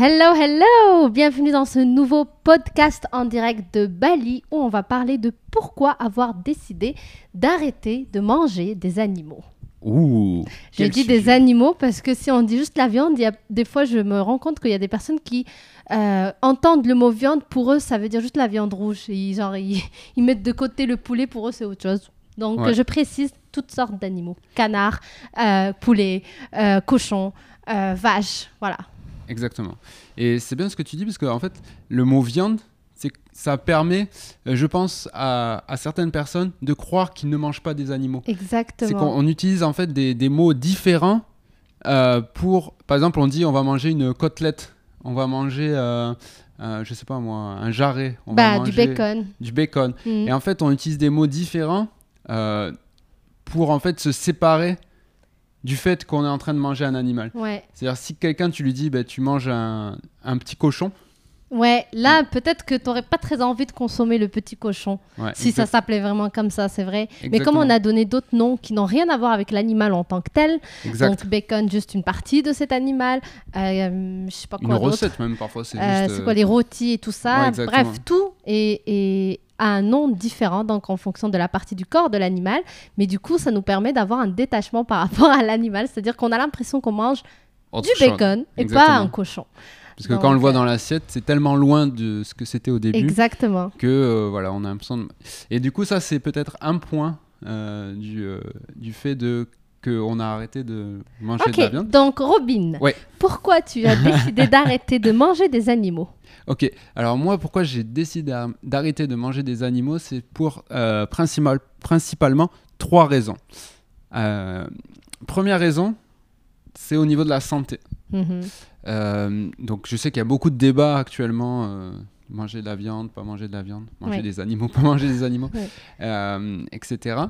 Hello, hello Bienvenue dans ce nouveau podcast en direct de Bali où on va parler de pourquoi avoir décidé d'arrêter de manger des animaux. Ouh Je dis des animaux parce que si on dit juste la viande, y a, des fois je me rends compte qu'il y a des personnes qui euh, entendent le mot viande, pour eux ça veut dire juste la viande rouge. Et ils, genre, ils, ils mettent de côté le poulet, pour eux c'est autre chose. Donc Ouais. je précise toutes sortes d'animaux. Canard, euh, poulet, euh, cochon, euh, vache, voilà. Exactement. Et c'est bien ce que tu dis parce que en fait, le mot viande, c'est ça permet, euh, je pense, à, à certaines personnes de croire qu'ils ne mangent pas des animaux. C'est Exactement. qu'on on utilise en fait des, des mots différents euh, pour, par exemple, on dit on va manger une côtelette, on va manger, euh, euh, je sais pas moi, un jarret, on va Bah, du bacon. du bacon. Mhm. Et en fait, on utilise des mots différents euh, pour en fait se séparer du fait qu'on est en train de manger un animal. Ouais. C'est-à-dire si quelqu'un tu lui dis bah, tu manges un, un petit cochon, Ouais, là, peut-être que tu n'aurais pas très envie de consommer le petit cochon, ouais, si ça s'appelait vraiment comme ça, c'est vrai. Mais comme on a donné d'autres noms qui n'ont rien à voir avec l'animal en tant que tel, exact. donc bacon, juste une partie de cet animal, euh, je sais pas une quoi d'autre. recette même parfois c'est Euh, juste c'est euh, quoi les rôtis et tout ça. Ouais. Bref, tout est, est- a un nom différent donc en fonction de la partie du corps de l'animal. Mais du coup, ça nous permet d'avoir un détachement par rapport à l'animal, c'est-à-dire qu'on a l'impression qu'on mange autre du chose. bacon et pas un cochon. Parce que quand on le voit dans l'assiette, c'est tellement loin de ce que c'était au début Exactement. que euh, voilà, on a l'impression de... Et du coup, ça c'est peut-être un point euh, du, euh, du fait de qu'on a arrêté de manger de la viande. donc Robin, Ouais. pourquoi tu as décidé d'arrêter de manger des animaux? Ok, alors moi, pourquoi j'ai décidé d'ar- d'arrêter de manger des animaux, c'est pour euh, principal- principalement trois raisons. Euh, première raison, c'est au niveau de la santé. Mhm. Euh, donc je sais qu'il y a beaucoup de débats actuellement. euh, manger de la viande, pas manger de la viande, manger Ouais. des animaux, pas manger des animaux, Ouais. euh, etc.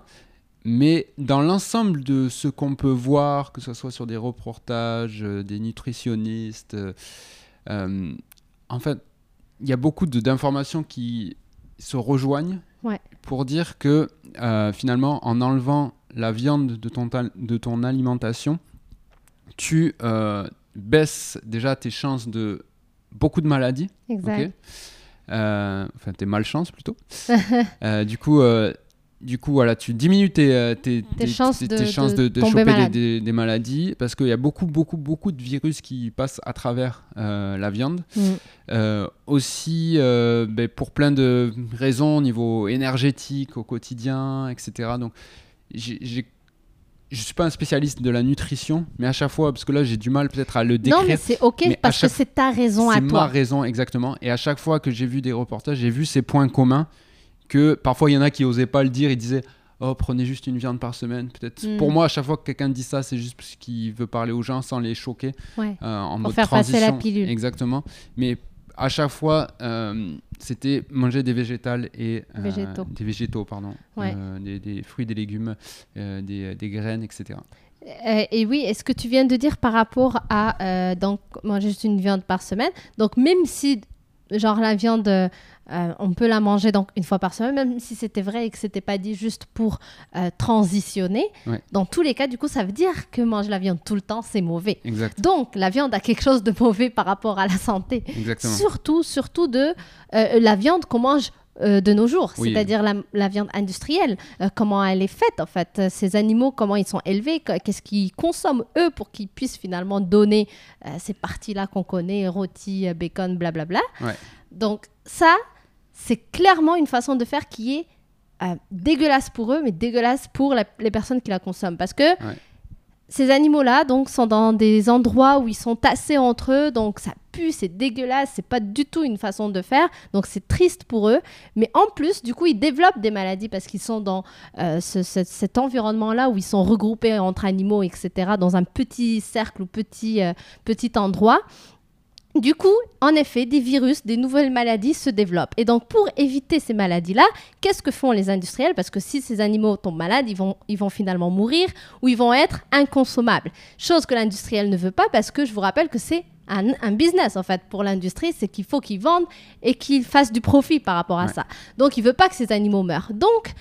Mais dans l'ensemble de ce qu'on peut voir, que ce soit sur des reportages, des nutritionnistes, en fait, il y a beaucoup d'informations qui se rejoignent Ouais. pour dire que finalement, en enlevant la viande de ton, de ton alimentation, tu euh, baisses déjà tes chances de beaucoup de maladies. Exact. Euh, enfin, tes malchances plutôt. Euh, du coup, euh, du coup, voilà, tu diminues tes, tes, Tes chances de- chances de de, de tomber choper des, malade. des- des maladies parce qu'il y a beaucoup, beaucoup, beaucoup de virus qui passent à travers la viande. Euh, aussi, ben, pour plein de raisons au niveau énergétique au quotidien, etc. Donc, j'ai- je suis pas un spécialiste de la nutrition, mais à chaque fois, parce que là, j'ai du mal peut-être à le décrire. Non, mais c'est ok mais parce que c'est ta raison à C'est ma toi. raison, exactement. Et à chaque fois que j'ai vu des reportages, j'ai vu ces points communs que parfois il y en a qui osaient pas le dire. Ils disaient Oh, prenez juste une viande par semaine. Peut-être. Mm. Pour moi, à chaque fois que quelqu'un dit ça, c'est juste parce qu'il veut parler aux gens sans les choquer Ouais. euh, en Pour mode faire passer la pilule. Exactement. Mais à chaque fois, euh, c'était manger des végétales et euh, Végétaux. des végétaux, pardon, Ouais. Euh, des, des fruits, des légumes, des, des graines, etc. Et oui, est-ce que tu viens de dire par rapport à donc manger juste une viande par semaine? Donc même si genre la viande euh, on peut la manger donc une fois par semaine, même si c'était vrai et que c'était pas dit juste pour euh, transitionner. Ouais. Dans tous les cas, du coup, ça veut dire que manger la viande tout le temps c'est mauvais. Exact. Donc la viande a quelque chose de mauvais par rapport à la santé. Exactement. Surtout, surtout de euh, la viande qu'on mange euh, de nos jours, Oui. c'est-à-dire la, la viande industrielle, euh, comment elle est faite en fait, euh, ces animaux, comment ils sont élevés, qu- qu'est-ce qu'ils consomment eux pour qu'ils puissent finalement donner ces parties-là qu'on connaît, rôti, bacon, blablabla? Ouais. Donc ça, c'est clairement une façon de faire qui est euh, dégueulasse pour eux, mais dégueulasse pour la- les personnes qui la consomment. Parce que Ouais. ces animaux-là, donc, sont dans des endroits où ils sont tassés entre eux, donc ça pue, c'est dégueulasse, c'est pas du tout une façon de faire, donc c'est triste pour eux. Mais en plus, du coup, ils développent des maladies parce qu'ils sont dans euh, ce- ce- cet environnement-là où ils sont regroupés entre animaux, etc., dans un petit cercle ou petit, euh, petit endroit. Du coup, en effet, des virus, des nouvelles maladies se développent. Et donc, pour éviter ces maladies-là, qu'est-ce que font les industriels? Parce que si ces animaux tombent malades, ils vont, ils vont finalement mourir ou ils vont être inconsommables. Chose que l'industriel ne veut pas parce que je vous rappelle que c'est un, un business, en fait, pour l'industrie. C'est qu'il faut qu'ils vendent et qu'ils fassent du profit par rapport à Ouais. ça. Donc, il veut pas que ces animaux meurent. Donc,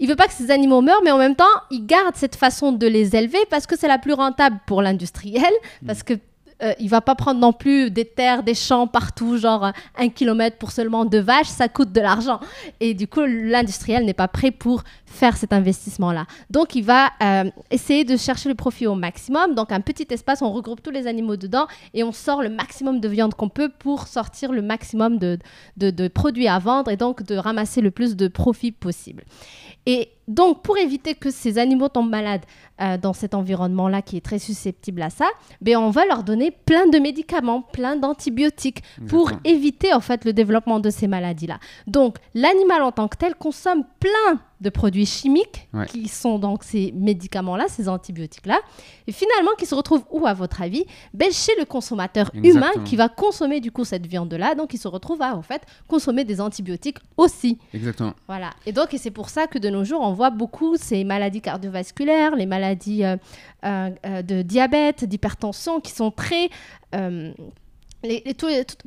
il veut pas que ces animaux meurent, mais en même temps, il garde cette façon de les élever parce que c'est la plus rentable pour l'industriel, parce que euh, il va pas prendre non plus des terres, des champs partout, genre un kilomètre pour seulement deux vaches, ça coûte de l'argent. Et du coup, l'industriel n'est pas prêt pour faire cet investissement-là. Donc, il va euh, essayer de chercher le profit au maximum. Donc, un petit espace, on regroupe tous les animaux dedans et on sort le maximum de viande qu'on peut pour sortir le maximum de, de, de produits à vendre et donc de ramasser le plus de profit possible. Et donc, pour éviter que ces animaux tombent malades euh, dans cet environnement-là qui est très susceptible à ça, ben, on va leur donner plein de médicaments, plein d'antibiotiques pour éviter en fait le développement de ces maladies-là. Donc, l'animal en tant que tel consomme plein de produits chimiques Ouais. qui sont donc ces médicaments-là, ces antibiotiques-là, et finalement qui se retrouvent où à votre avis? Ben, Chez le consommateur humain qui va consommer du coup cette viande-là, donc il se retrouve à en fait consommer des antibiotiques aussi. Exactement. Voilà. Et donc, et c'est pour ça que de nos jours, on voit beaucoup ces maladies cardiovasculaires, les maladies euh, euh, euh, de diabète, d'hypertension, qui sont très...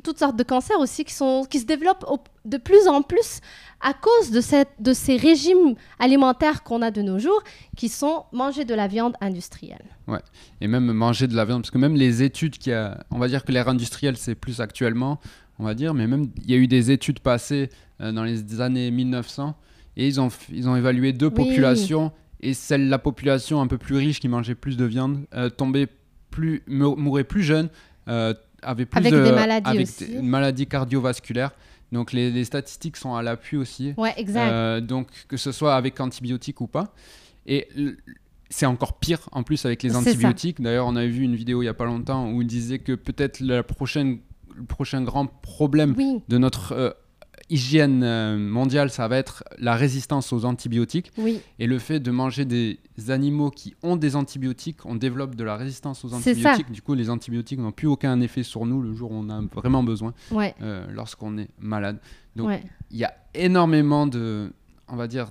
toutes sortes de cancers aussi qui, sont, qui se développent de plus en plus à cause de, ces régimes alimentaires qu'on a de nos jours, qui sont manger de la viande industrielle. Et même manger de la viande, parce que même les études qui a, on va dire que l'ère industrielle c'est plus actuellement, on va dire, mais même il y a eu des études passées dans les années 1900 et ils ont, ils ont évalué deux Oui. populations et celle la population un peu plus riche qui mangeait plus de viande euh, tombait plus, mou- mourait plus jeune, euh, avait plus Avec de des maladies avec aussi. des maladies cardiovasculaires. Donc les, les statistiques sont à l'appui aussi. Ouais, exact. Euh, donc que ce soit avec antibiotiques ou pas. Et c'est encore pire en plus avec les antibiotiques. D'ailleurs, on avait vu une vidéo il y a pas longtemps où il disait que peut-être la prochaine, le prochain grand problème oui, de notre hygiène euh, mondiale, ça va être la résistance aux antibiotiques oui, et le fait de manger des animaux qui ont des antibiotiques, on développe de la résistance aux antibiotiques. Du coup, les antibiotiques n'ont plus aucun effet sur nous le jour où on a vraiment besoin, ouais, euh, lorsqu'on est malade. Donc, ouais. il y a énormément de, on va dire,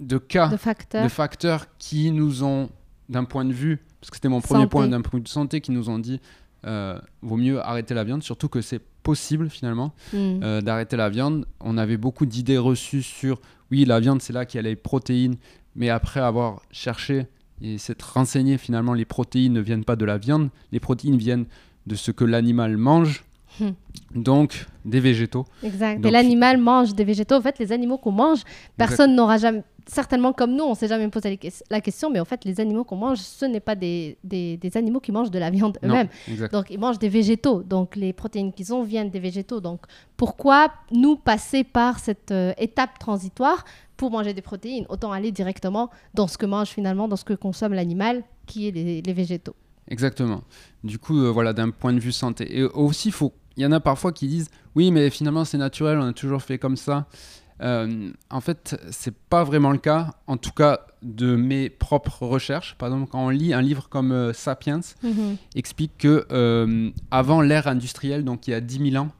de cas, De de, facteurs. facteurs qui nous ont, d'un point de vue, parce que c'était mon premier Santé. point, d'un point de vue de santé, qui nous ont dit, vaut mieux arrêter la viande, surtout que c'est possible finalement Hmm. euh, d'arrêter la viande. On avait beaucoup d'idées reçues sur, oui, la viande c'est là qu'il y a les protéines, mais après avoir cherché et s'être renseigné, finalement, les protéines ne viennent pas de la viande, les protéines viennent de ce que l'animal mange, Hmm. donc des végétaux. Exact. Et l'animal mange des végétaux. En fait, les animaux qu'on mange, personne n'aura jamais, certainement comme nous, on s'est jamais posé la ques- la question, mais en fait, les animaux qu'on mange, ce n'est pas des, des, des animaux qui mangent de la viande eux-mêmes. Donc, ils mangent des végétaux. Donc, les protéines qu'ils ont viennent des végétaux. Donc, pourquoi nous passer par cette euh, étape transitoire pour manger des protéines? Autant aller directement dans ce que mange finalement, dans ce que consomme l'animal, qui est les, les végétaux. Exactement. Du coup, euh, voilà, d'un point de vue santé. Et aussi, faut... il y en a parfois qui disent Oui, mais finalement, c'est naturel, on a toujours fait comme ça. Euh, en fait, c'est pas vraiment le cas, en tout cas de mes propres recherches. Par exemple, quand on lit un livre comme euh, Sapiens, explique que euh, avant l'ère industrielle, donc il y a 10 000 ans,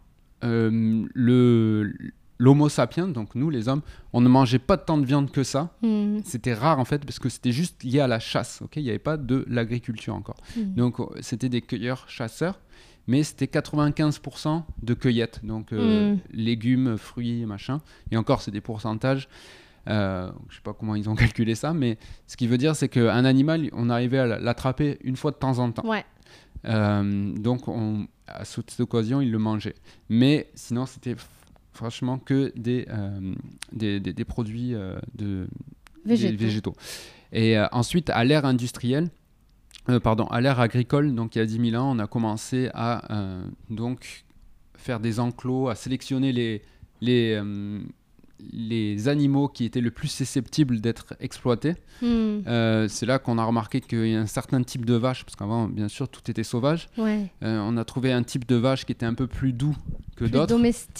le l'Homo sapiens, donc nous les hommes, on ne mangeait pas tant de viande que ça. Hmm. C'était rare en fait parce que c'était juste lié à la chasse. Ok, il n'y avait pas de l'agriculture encore. Mhm. Donc c'était des cueilleurs-chasseurs, mais c'était 95% de cueillette, donc euh, Mm. légumes, fruits, machin. Et encore, c'est des pourcentages. Euh, je sais pas comment ils ont calculé ça, mais ce qui veut dire, c'est qu'un animal, on arrivait à l'attraper une fois de temps en temps. Ouais. Euh, donc, on, à cette occasion, ils le mangeaient. Mais sinon, c'était franchement que des, euh, des, des- des produits des Végétaux. Et ensuite, à l'ère industrielle, euh, pardon, à l'ère agricole, donc il y a 10 000 ans, on a commencé à euh, donc faire des enclos, à sélectionner les, les, euh, les animaux qui étaient le plus susceptibles d'être exploités. Hmm. C'est là qu'on a remarqué qu'il y a un certain type de vache, parce qu'avant, bien sûr, tout était sauvage. Ouais. On a trouvé un type de vache qui était un peu plus doux que Plus d'autres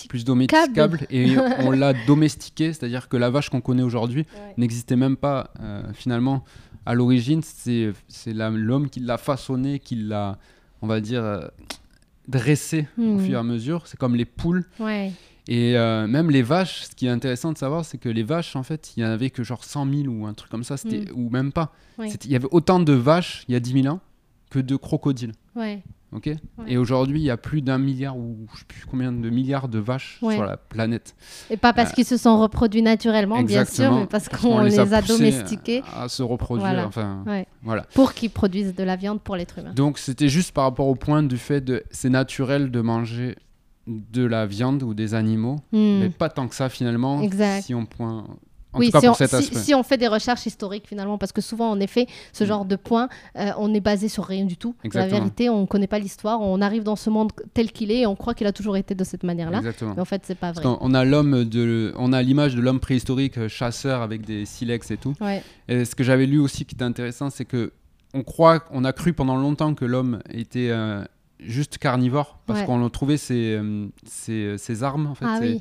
plus domesticable et on l'a domestiqué, c'est-à-dire que la vache qu'on connaît aujourd'hui Ouais. n'existait même pas finalement à l'origine. C'est l'homme qui l'a façonné, qui l'a, on va dire, euh, dressé au Hmm. fur et à mesure. C'est comme les poules Ouais. et euh, même les vaches. Ce qui est intéressant de savoir, c'est que les vaches, en fait, il y en avait que genre 100 000 ou un truc comme ça, c'était ou même pas. Ouais. Il y avait autant de vaches il y a 10 000 ans que de crocodiles. Ouais. Ok? Et aujourd'hui, il y a plus d'un milliard ou je sais plus combien de milliards de vaches Ouais. sur la planète. Et pas parce Euh, qu'ils se sont reproduits naturellement, bien sûr, mais parce Parce qu'on les, a, domestiqués à se reproduire. Voilà. Enfin, Ouais. voilà. pour qu'ils produisent de la viande pour l'être humain. Donc c'était juste par rapport au point du fait de c'est naturel de manger de la viande ou des animaux, Hmm. mais pas tant que ça finalement. Exact. Si on point. En oui, tout cas si, pour on, cet si- aspect. si on fait des recherches historiques finalement, parce que souvent en effet, ce Mm. genre de points, euh, on est basé sur rien du tout. La Exactement. vérité, on ne connaît pas l'histoire, on arrive dans ce monde tel qu'il est et on croit qu'il a toujours été de cette manière-là. Exactement. Mais en fait, c'est pas vrai. on a l'homme de, on a l'image de l'homme préhistorique euh, chasseur avec des silex et tout. Ouais. Et ce que j'avais lu aussi qui était intéressant, c'est que on croit, on a cru pendant longtemps que l'homme était euh, juste carnivore parce Ouais. qu'on a trouvé ses, ses, ses armes en fait. Ah oui,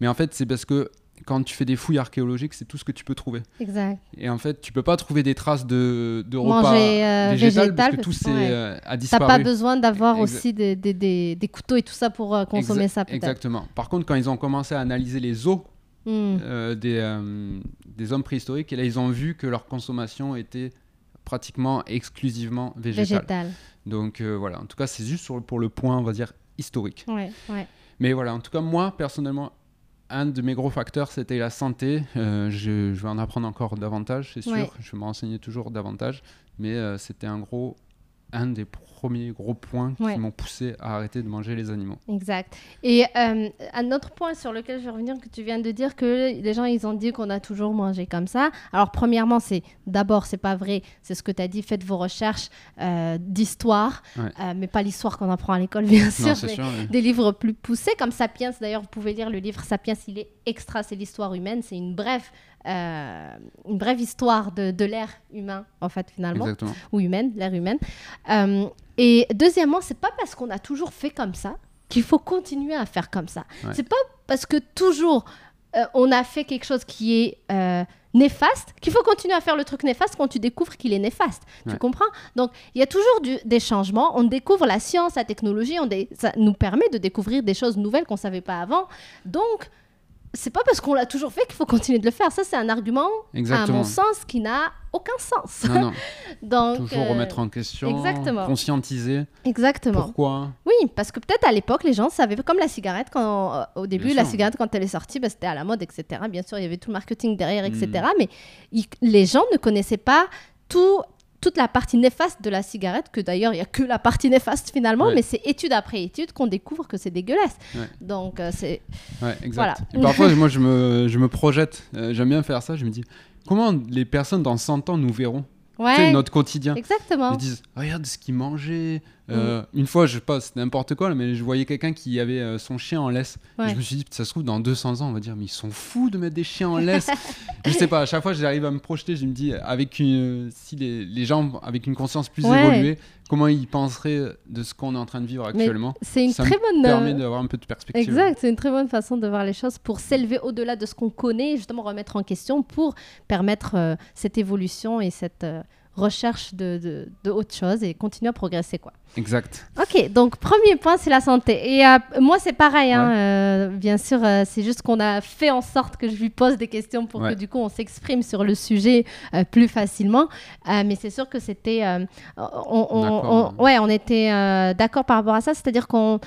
Mais en fait, c'est parce que quand tu fais des fouilles archéologiques, c'est tout ce que tu peux trouver. exact. Et en fait, tu peux pas trouver des traces de, de repas Manger euh, végétal parce que végétal, tout c'est ouais. euh, a T'as disparu. pas besoin d'avoir aussi des, des, des, des couteaux et tout ça pour euh, consommer Exa- ça. Exactement. Par contre, quand ils ont commencé à analyser les os Hmm. euh, des, euh, des hommes préhistoriques, et là, ils ont vu que leur consommation était pratiquement exclusivement végétale. Végétal. Donc euh, voilà, en tout cas, c'est juste sur- pour le point, on va dire, historique. Ouais, ouais. Mais voilà, en tout cas, moi, personnellement, un de mes gros facteurs, c'était la santé. Euh, je, je vais en apprendre encore davantage, c'est sûr. Ouais. Je vais me renseigner toujours davantage. Mais euh, c'était un gros, un des premiers gros points Ouais. qui m'ont poussé à arrêter de manger les animaux. Exact. Et euh, un autre point sur lequel je vais revenir, que tu viens de dire que les gens, ils ont dit qu'on a toujours mangé comme ça. Alors, premièrement, c'est d'abord, c'est pas vrai. C'est ce que tu as dit, faites vos recherches euh, d'histoire, Ouais. euh, mais pas l'histoire qu'on apprend à l'école, bien sûr. non, c'est mais sûr. mais- Des livres plus poussés, comme Sapiens. D'ailleurs, vous pouvez lire le livre Sapiens, il est extra, c'est l'histoire humaine. C'est une brève, euh, une brève histoire de, de l'ère humain, en fait, finalement Exactement. ou humaine, l'ère humaine. Euh, et deuxièmement, c'est pas parce qu'on a toujours fait comme ça qu'il faut continuer à faire comme ça. Ouais. C'est pas parce que toujours euh, on a fait quelque chose qui est néfaste qu'il faut continuer à faire le truc néfaste quand tu découvres qu'il est néfaste. Tu comprends? Donc il y a toujours du- des changements. On découvre la science, la technologie, on ça nous permet de découvrir des choses nouvelles qu'on savait pas avant. Donc c'est pas parce qu'on l'a toujours fait qu'il faut continuer de le faire. Ça, c'est un argument, à Exactement. mon sens, qui n'a aucun sens. Non, non. Donc, Toujours euh, remettre en question, exactement. conscientiser. Exactement. Pourquoi? Oui, parce que peut-être à l'époque, les gens savaient, comme la cigarette, quand, euh, au début, Bien la sûr. cigarette, quand elle est sortie, bah, c'était à la mode, etc. Bien sûr, il y avait tout le marketing derrière, etc. Mm. Mais les gens ne connaissaient pas tout, toute la partie néfaste de la cigarette, que d'ailleurs, il n'y a que la partie néfaste finalement, Ouais. mais c'est étude après étude qu'on découvre que c'est dégueulasse. Ouais. Donc, euh, c'est... Ouais, exact. Voilà. Et parfois, moi, je me, je me projette. Euh, J'aime bien faire ça. Je me dis, comment les personnes dans 100 ans nous verront? Tu sais, Ouais, notre quotidien. exactement. Ils disent, regarde ce qu'il mangeait. Mm. Euh, Une fois, je sais pas, c'était n'importe quoi, mais je voyais quelqu'un qui avait euh, son chien en laisse. Ouais. je me suis dit, ça se trouve, dans 200 ans, on va dire, mais ils sont fous de mettre des chiens en laisse. je sais pas, à chaque fois, j'arrive à me projeter, je me dis, avec une, si les, les gens avec une conscience plus Ouais. évoluée, comment ils penseraient de ce qu'on est en train de vivre actuellement? c'est une Ça très me bonne... permet euh, d'avoir un peu de perspective. Exact, c'est une très bonne façon de voir les choses pour s'élever au-delà de ce qu'on connaît et justement remettre en question pour permettre euh, cette évolution et cette recherche de, de, de autre chose et continuer à progresser. Quoi. Exact. Ok, donc premier point, c'est la santé. Et euh, moi, c'est pareil, hein, euh, bien sûr, euh, c'est juste qu'on a fait en sorte que je lui pose des questions pour Ouais. que du coup on s'exprime sur le sujet plus facilement. Mais c'est sûr que c'était. on, on- D'accord. on- ouais, on était d'accord par rapport à ça, c'est-à-dire qu'on.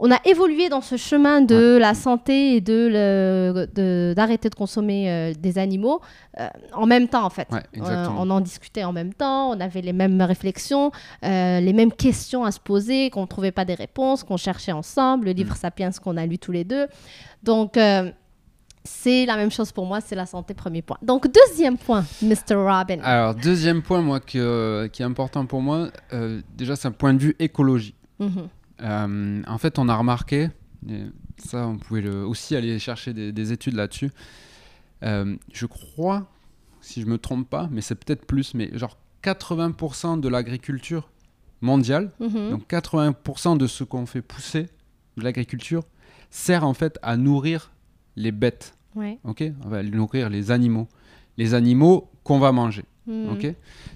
On a évolué dans ce chemin de la santé et de d'arrêter de, consommer euh, des animaux euh, en même temps en fait. Ouais, Euh, on en discutait en même temps, on avait les mêmes réflexions, les mêmes questions à se poser, qu'on ne trouvait pas des réponses, qu'on cherchait ensemble, le livre Sapiens qu'on a lu tous les deux. Donc, c'est la même chose pour moi, c'est la santé, premier point. Donc, deuxième point, Mr. Robin. Alors, deuxième point, moi, que- qui est important pour moi, déjà, c'est un point de vue écologie. Mhm. Euh, en fait, on a remarqué, et ça, on pouvait le- aussi aller chercher des, des études là-dessus. Euh, je crois, si je me trompe pas, mais c'est peut-être plus, mais genre 80% de l'agriculture mondiale, Mhm. donc 80% de ce qu'on fait pousser de l'agriculture, sert en fait à nourrir les bêtes, Ouais. ok? On va nourrir les animaux, les animaux qu'on va manger. Mhm. Ok?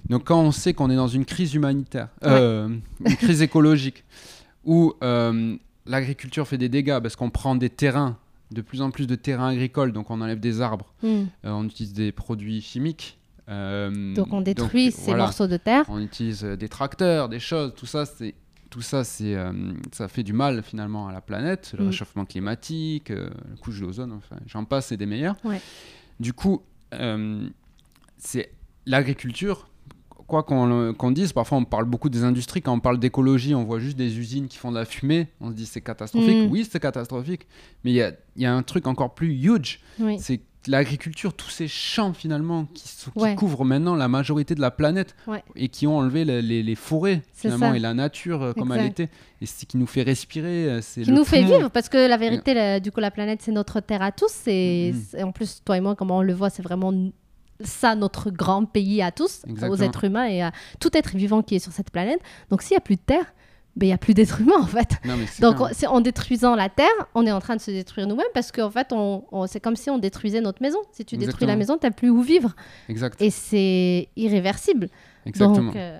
Donc quand on sait qu'on est dans une crise humanitaire, euh, une crise écologique, où euh, l'agriculture fait des dégâts parce qu'on prend des terrains, de plus en plus de terrains agricoles, donc on enlève des arbres, Mhm. euh, on utilise des produits chimiques. euh, Donc, on détruit donc, ces voilà. morceaux de terre. On utilise des tracteurs, des choses, tout ça, c'est tout ça, c'est, ça fait du mal finalement à la planète, le Mm. réchauffement climatique, la couche d'ozone, enfin, j'en passe, c'est des meilleurs. Ouais. Du coup, c'est l'agriculture. Quoi qu'on qu'on dise, parfois on parle beaucoup des industries, quand on parle d'écologie, on voit juste des usines qui font de la fumée, on se dit c'est catastrophique. Mm. Oui, c'est catastrophique, mais il y a, y a un truc encore plus huge, Oui. c'est l'agriculture, tous ces champs finalement qui, qui Ouais. couvrent maintenant la majorité de la planète Ouais. et qui ont enlevé les, les- les forêts finalement ça. et la nature euh, comme elle était et ce qui nous fait respirer euh, c'est qui le nous fait vivre parce que la vérité la- du coup la planète c'est notre terre à tous Mhm. c'est- en plus toi et moi comment on le voit c'est vraiment ça notre grand pays à tous aux êtres humains et à tout être vivant qui est sur cette planète. Donc s'il y a plus de terre ben il y a plus d'êtres humains en fait. Non, donc c'est en détruisant la terre on est en train de se détruire nous-mêmes parce qu'en fait on, on- c'est comme si on détruisait notre maison. Si tu détruis la maison t'as plus où vivre. Exact. Et c'est irréversible. Exactement. Donc euh,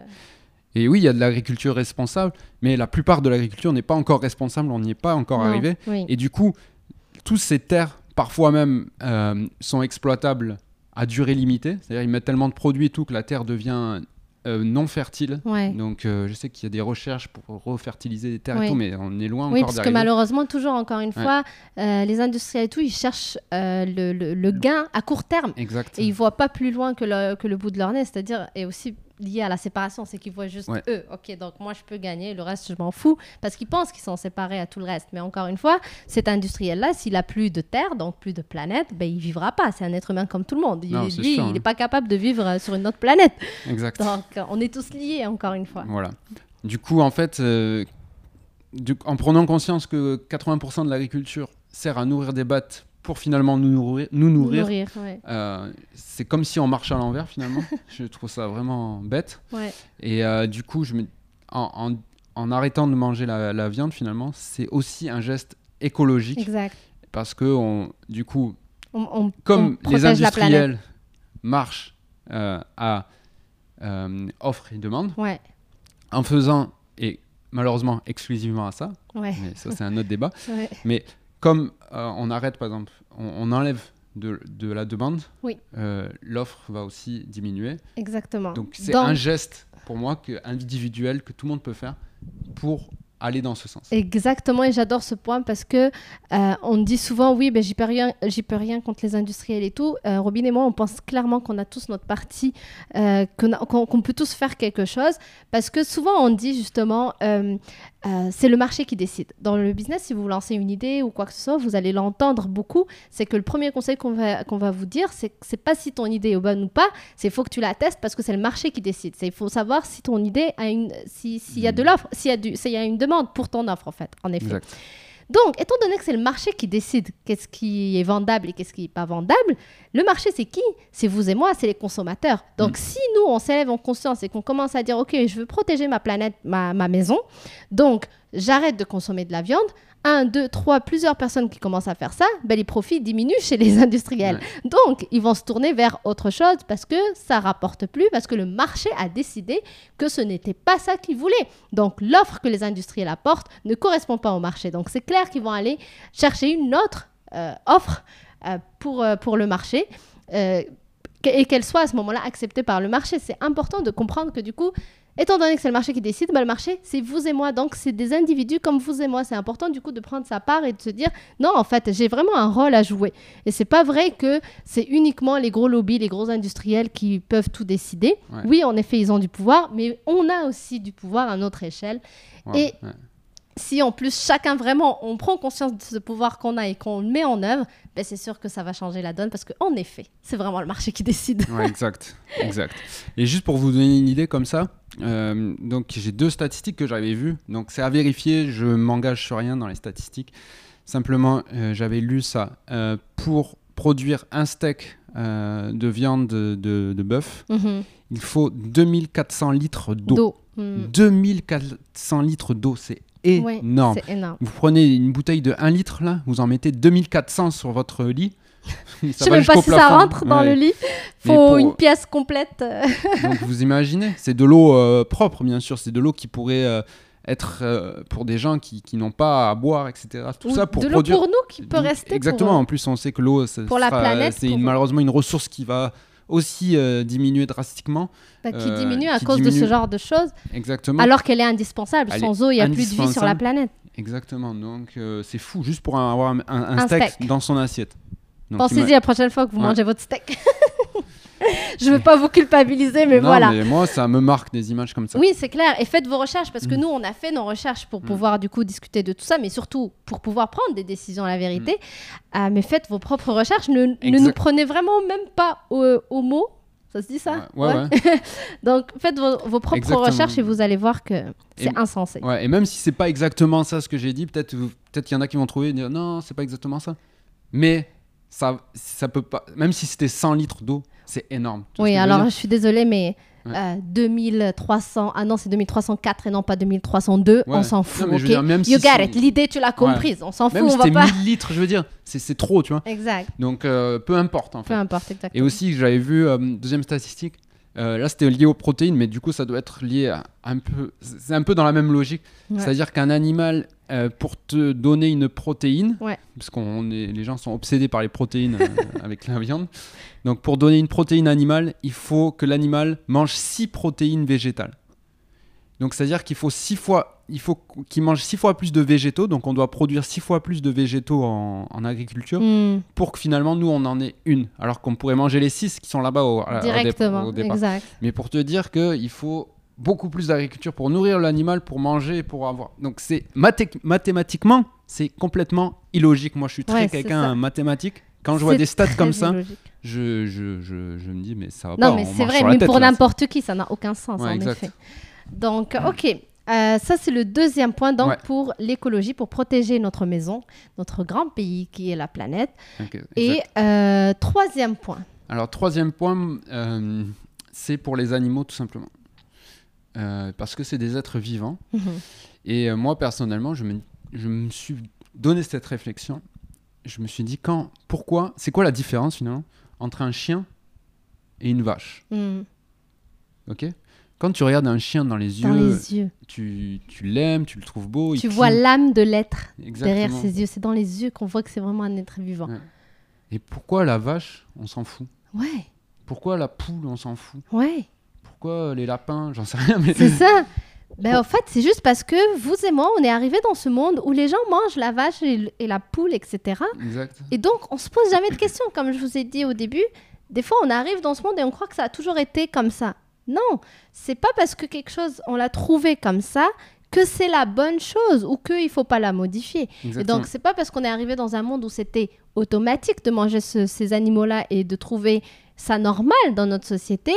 et oui il y a de l'agriculture responsable mais la plupart de l'agriculture n'est pas encore responsable on n'y est pas encore non, arrivé. oui. et du coup toutes ces terres parfois même euh, sont exploitables à durée limitée c'est-à-dire ils mettent tellement de produits et tout que la terre devient euh, non fertile Ouais. donc euh, je sais qu'il y a des recherches pour refertiliser les terres et tout mais on est loin Oui, encore parce que malheureusement, toujours encore une Ouais. fois, euh, les industriels et tout, ils cherchent le, le- le gain à court terme. exact Et ils voient pas plus loin que le, que le bout de leur nez, c'est-à-dire, et aussi lié à la séparation, c'est qu'ils voient juste Ouais. eux. Ok, donc moi je peux gagner, le reste je m'en fous, parce qu'ils pensent qu'ils sont séparés à tout le reste. Mais encore une fois, cet industriel-là, s'il a plus de terre, donc plus de planète, ben il vivra pas. C'est un être humain comme tout le monde. Il, Non, c'est lui, sûr, il hein. n'est pas capable de vivre euh, sur une autre planète. exact Donc euh, on est tous liés, encore une fois. Voilà. Du coup, en fait, euh, du- en prenant conscience que 80% de l'agriculture sert à nourrir des bêtes pour finalement nous nourrir, nous nourrir, Nourrir, ouais. euh, c'est comme si on marchait à l'envers finalement. je trouve ça vraiment bête. Ouais. Et euh, du coup, je me, en, en- en arrêtant de manger la, la viande finalement, c'est aussi un geste écologique Exact. parce que on, du coup, On, on- comme on les industriels marchent euh, à offre et demande, Ouais, en faisant, et malheureusement exclusivement à ça, mais ça c'est un autre débat, ouais. Comme euh, on arrête par exemple, on, on enlève de, de la demande, Oui. euh, l'offre va aussi diminuer. Exactement. Donc c'est Dans- un geste pour moi que, individuel que tout le monde peut faire pour aller dans ce sens. Exactement, et j'adore ce point parce que euh, on dit souvent oui, ben j'y peux rien, j'y peux rien contre les industriels et tout. Euh, Robin et moi, on pense clairement qu'on a tous notre partie, qu'on peut tous faire quelque chose parce que souvent on dit justement euh, c'est le marché qui décide. Dans le business, si vous lancez une idée ou quoi que ce soit, vous allez l'entendre beaucoup. C'est que le premier conseil qu'on va, qu'on va vous dire, c'est que c'est pas si ton idée est bonne ou pas, c'est faut que tu la testes parce que c'est le marché qui décide. C'est il faut savoir si ton idée a une, si- s'il y a de l'offre, s'il y a du, s'il y a une demande pour ton offre en fait, en effet. Exact. Donc, étant donné que c'est le marché qui décide qu'est-ce qui est vendable et qu'est-ce qui n'est pas vendable, le marché, c'est qui? C'est vous et moi, c'est les consommateurs. Donc, Mm. si nous, on s'élève en conscience et qu'on commence à dire, OK, je veux protéger ma planète, ma, ma maison, donc j'arrête de consommer de la viande, un, deux, trois, plusieurs personnes qui commencent à faire ça, ben, les profits diminuent chez les industriels. Donc, ils vont se tourner vers autre chose parce que ça rapporte plus, parce que le marché a décidé que ce n'était pas ça qu'ils voulaient. Donc, l'offre que les industriels apportent ne correspond pas au marché. Donc, c'est clair qu'ils vont aller chercher une autre euh, offre euh, pour, euh, pour le marché. et qu'elle soit à ce moment-là acceptée par le marché. C'est important de comprendre que du coup, étant donné que c'est le marché qui décide, bah, le marché, c'est vous et moi. Donc, c'est des individus comme vous et moi. C'est important du coup de prendre sa part et de se dire, non, en fait, j'ai vraiment un rôle à jouer. Et c'est pas vrai que c'est uniquement les gros lobbies, les gros industriels qui peuvent tout décider. Ouais. Oui, en effet, ils ont du pouvoir, mais on a aussi du pouvoir à notre échelle. Wow, Et- ouais. Si en plus chacun vraiment, on prend conscience de ce pouvoir qu'on a et qu'on le met en œuvre, ben c'est sûr que ça va changer la donne parce qu'en effet, c'est vraiment le marché qui décide. Ouais, exact, exact. Et juste pour vous donner une idée comme ça, euh, donc j'ai deux statistiques que j'avais vues. Donc c'est à vérifier, je m'engage sur rien dans les statistiques. Simplement, euh, j'avais lu ça. Euh, pour produire un steak de viande de, de- de bœuf, Mhm. il faut 2400 litres d'eau. D'eau. Mm. 2400 litres d'eau, c'est énorme. Vous prenez une bouteille de 1 litre là, vous en mettez 2400 sur votre lit. Je sais même pas si ça rentre dans le lit. Mais Faut pour- une pièce complète. Donc vous imaginez, c'est de l'eau euh, propre bien sûr, c'est de l'eau qui pourrait euh, être euh, pour des gens qui, qui n'ont pas à boire, etc. Tout ou ça pour de l'eau produire. pour nous qui peut rester. Exactement, pour, en plus on sait que l'eau c'est une- malheureusement une ressource qui va aussi euh, diminuer drastiquement. Bah, qui Euh, diminue à qui cause de ce genre de choses, Exactement. alors qu'elle est indispensable. Elle Sans est eau, il n'y a plus de vie sur la planète. Exactement. Donc euh, c'est fou juste pour avoir un, un- un Un steak, steak. dans son assiette. Pensez-y la prochaine fois que vous Ouais. mangez votre steak. Je veux pas vous culpabiliser, mais Non, voilà. mais moi ça me marque des images comme ça. Oui, c'est clair. Et faites vos recherches parce que Mm. nous, on a fait nos recherches pour Mm. pouvoir du coup discuter de tout ça, mais surtout pour pouvoir prendre des décisions à la vérité. Mm. Euh, mais faites vos propres recherches. Ne, ne nous prenez vraiment même pas au, au mot. Ça se dit ça Ouais, ouais, ouais. Donc faites vos, vos propres Exactement. recherches et vous allez voir que c'est insensé. Ouais, et même si c'est pas exactement ça ce que j'ai dit, peut-être peut-être qu'il y en a qui vont trouver et dire non, c'est pas exactement ça. Mais ça ça peut pas même si c'était 100 litres d'eau, c'est énorme. Oui, alors je suis désolée, mais Ouais. euh, 2300, ah non, c'est 2304 et non pas 2302, on s'en Non, fout. mais je veux ok dire, même you si got c'est- it. L'idée, tu l'as comprise. On s'en fout, Même on si va pas. 1000 litres, je veux dire, c'est c'est trop, tu vois. Exact. Donc euh, peu importe en Peu fait. importe, exactement. Et aussi, j'avais vu, euh, deuxième statistique, euh, là c'était lié aux protéines, mais du coup ça doit être lié à un peu. C'est un peu dans la même logique. Ouais. C'est-à-dire qu'un animal, euh, pour te donner une protéine, Ouais. parce qu'on est, les gens sont obsédés par les protéines euh, avec la viande, donc pour donner une protéine animale, il faut que l'animal mange 6 protéines végétales. Donc c'est-à-dire qu'il faut six fois, il faut qu'il mange 6 fois plus de végétaux, donc on doit produire 6 fois plus de végétaux en, en agriculture Hmm, pour que finalement nous on en ait une, alors qu'on pourrait manger les 6 qui sont là-bas au, Directement, au départ. exact. Mais pour te dire qu'il faut beaucoup plus d'agriculture pour nourrir l'animal, pour manger, pour avoir. Donc c'est mathé- mathématiquement, c'est complètement illogique. Moi, je suis très Ouais, quelqu'un mathématique. Quand je vois des stats comme ça, je, je, je, je me dis mais ça va pas. Non, mais c'est vrai, mais pour n'importe qui, ça n'a aucun sens, Ouais, en exact. effet. Donc, ok. Euh, ça, c'est le deuxième point. Donc, Ouais. pour l'écologie, pour protéger notre maison, notre grand pays qui est la planète. Et euh, troisième point. Alors troisième point, euh, c'est pour les animaux tout simplement, parce que c'est des êtres vivants. Mhm. Et moi, personnellement, je me, je me suis donné cette réflexion. Je me suis dit, quand, pourquoi, c'est quoi la différence finalement entre un chien et une vache? Hmm, Ok? Quand tu regardes un chien dans les yeux, Dans les yeux. tu, tu l'aimes, tu le trouves beau. Tu vois l'âme de l'être derrière ses yeux. C'est dans les yeux qu'on voit que c'est vraiment un être vivant. Ouais. Et pourquoi la vache, on s'en fout? Ouais, Pourquoi la poule, on s'en fout? Ouais. Pourquoi les lapins J'en sais rien. Mais... C'est ça. Ben, en fait, c'est juste parce que vous et moi, on est arrivés dans ce monde où les gens mangent la vache et, et la poule, etc. Exact. Et donc, on se pose jamais de questions. Comme je vous ai dit au début, des fois, on arrive dans ce monde et on croit que ça a toujours été comme ça. Non, c'est pas parce que quelque chose, on l'a trouvé comme ça, que c'est la bonne chose ou qu'il faut pas la modifier. Et donc, c'est pas parce qu'on est arrivé dans un monde où c'était automatique de manger ce- ces animaux-là et de trouver ça normal dans notre société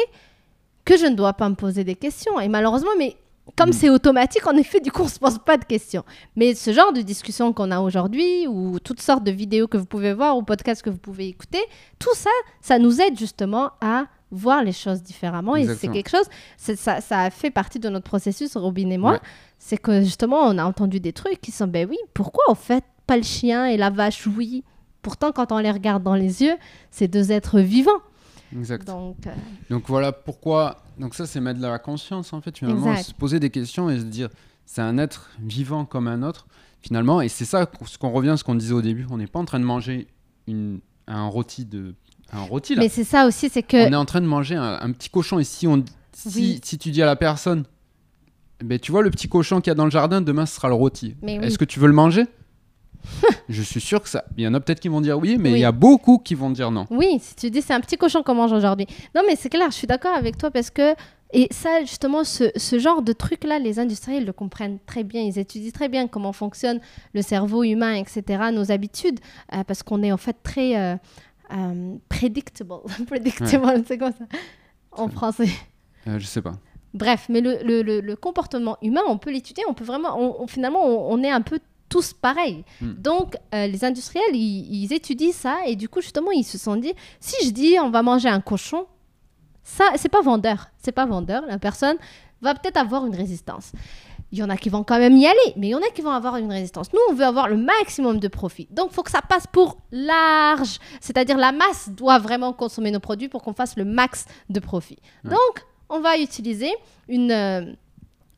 que je ne dois pas me poser des questions. Et malheureusement, mais comme Mm. c'est automatique, en effet, du coup, on se pose pas de questions. Mais ce genre de discussion qu'on a aujourd'hui, ou toutes sortes de vidéos que vous pouvez voir, ou podcasts que vous pouvez écouter, tout ça, ça nous aide justement à voir les choses différemment. Et c'est quelque chose, ça, ça a fait partie de notre processus, Robin et moi. Ouais. C'est que justement, on a entendu des trucs qui sont, ben oui, pourquoi au fait pas le chien et la vache, oui Pourtant, quand on les regarde dans les yeux, c'est deux êtres vivants. Exact. Donc, euh, Donc voilà pourquoi. Donc ça, c'est mettre de la conscience en fait, finalement, se poser des questions et se dire, c'est un être vivant comme un autre, finalement. Et c'est ça, ce qu'on revient à ce qu'on disait au début. On n'est pas en train de manger une, un rôti de, un rôti là. mais c'est ça aussi, c'est que On est en train de manger un, un petit cochon. Et si on, si, Oui. si tu dis à la personne, ben tu vois le petit cochon qu'il y a dans le jardin, demain ce sera le rôti. Mais oui. Est-ce que tu veux le manger? Je suis sûr que ça. Il y en a peut-être qui vont dire oui, mais Oui. il y a beaucoup qui vont dire non. Oui, si tu dis c'est un petit cochon qu'on mange aujourd'hui. Non, mais c'est clair, je suis d'accord avec toi parce que, et ça, justement, ce, ce genre de truc-là, les industriels le comprennent très bien. Ils étudient très bien comment fonctionne le cerveau humain, etc., nos habitudes, euh, parce qu'on est en fait très euh, euh, predictable. predictable, c'est quoi ça en français? Euh, je sais pas. Bref, mais le, le- le- le comportement humain, on peut l'étudier, on peut vraiment, on- on- finalement, on, on est un peu tous pareils. Hmm. Donc, euh, les industriels, ils, ils étudient ça et du coup, justement, ils se sont dit, si je dis on va manger un cochon, ça, c'est pas vendeur, c'est pas vendeur. La personne va peut-être avoir une résistance. Il y en a qui vont quand même y aller, mais il y en a qui vont avoir une résistance. Nous, on veut avoir le maximum de profit. Donc, il faut que ça passe pour large. C'est-à-dire, la masse doit vraiment consommer nos produits pour qu'on fasse le max de profit. Ouais. Donc, on va utiliser une, euh,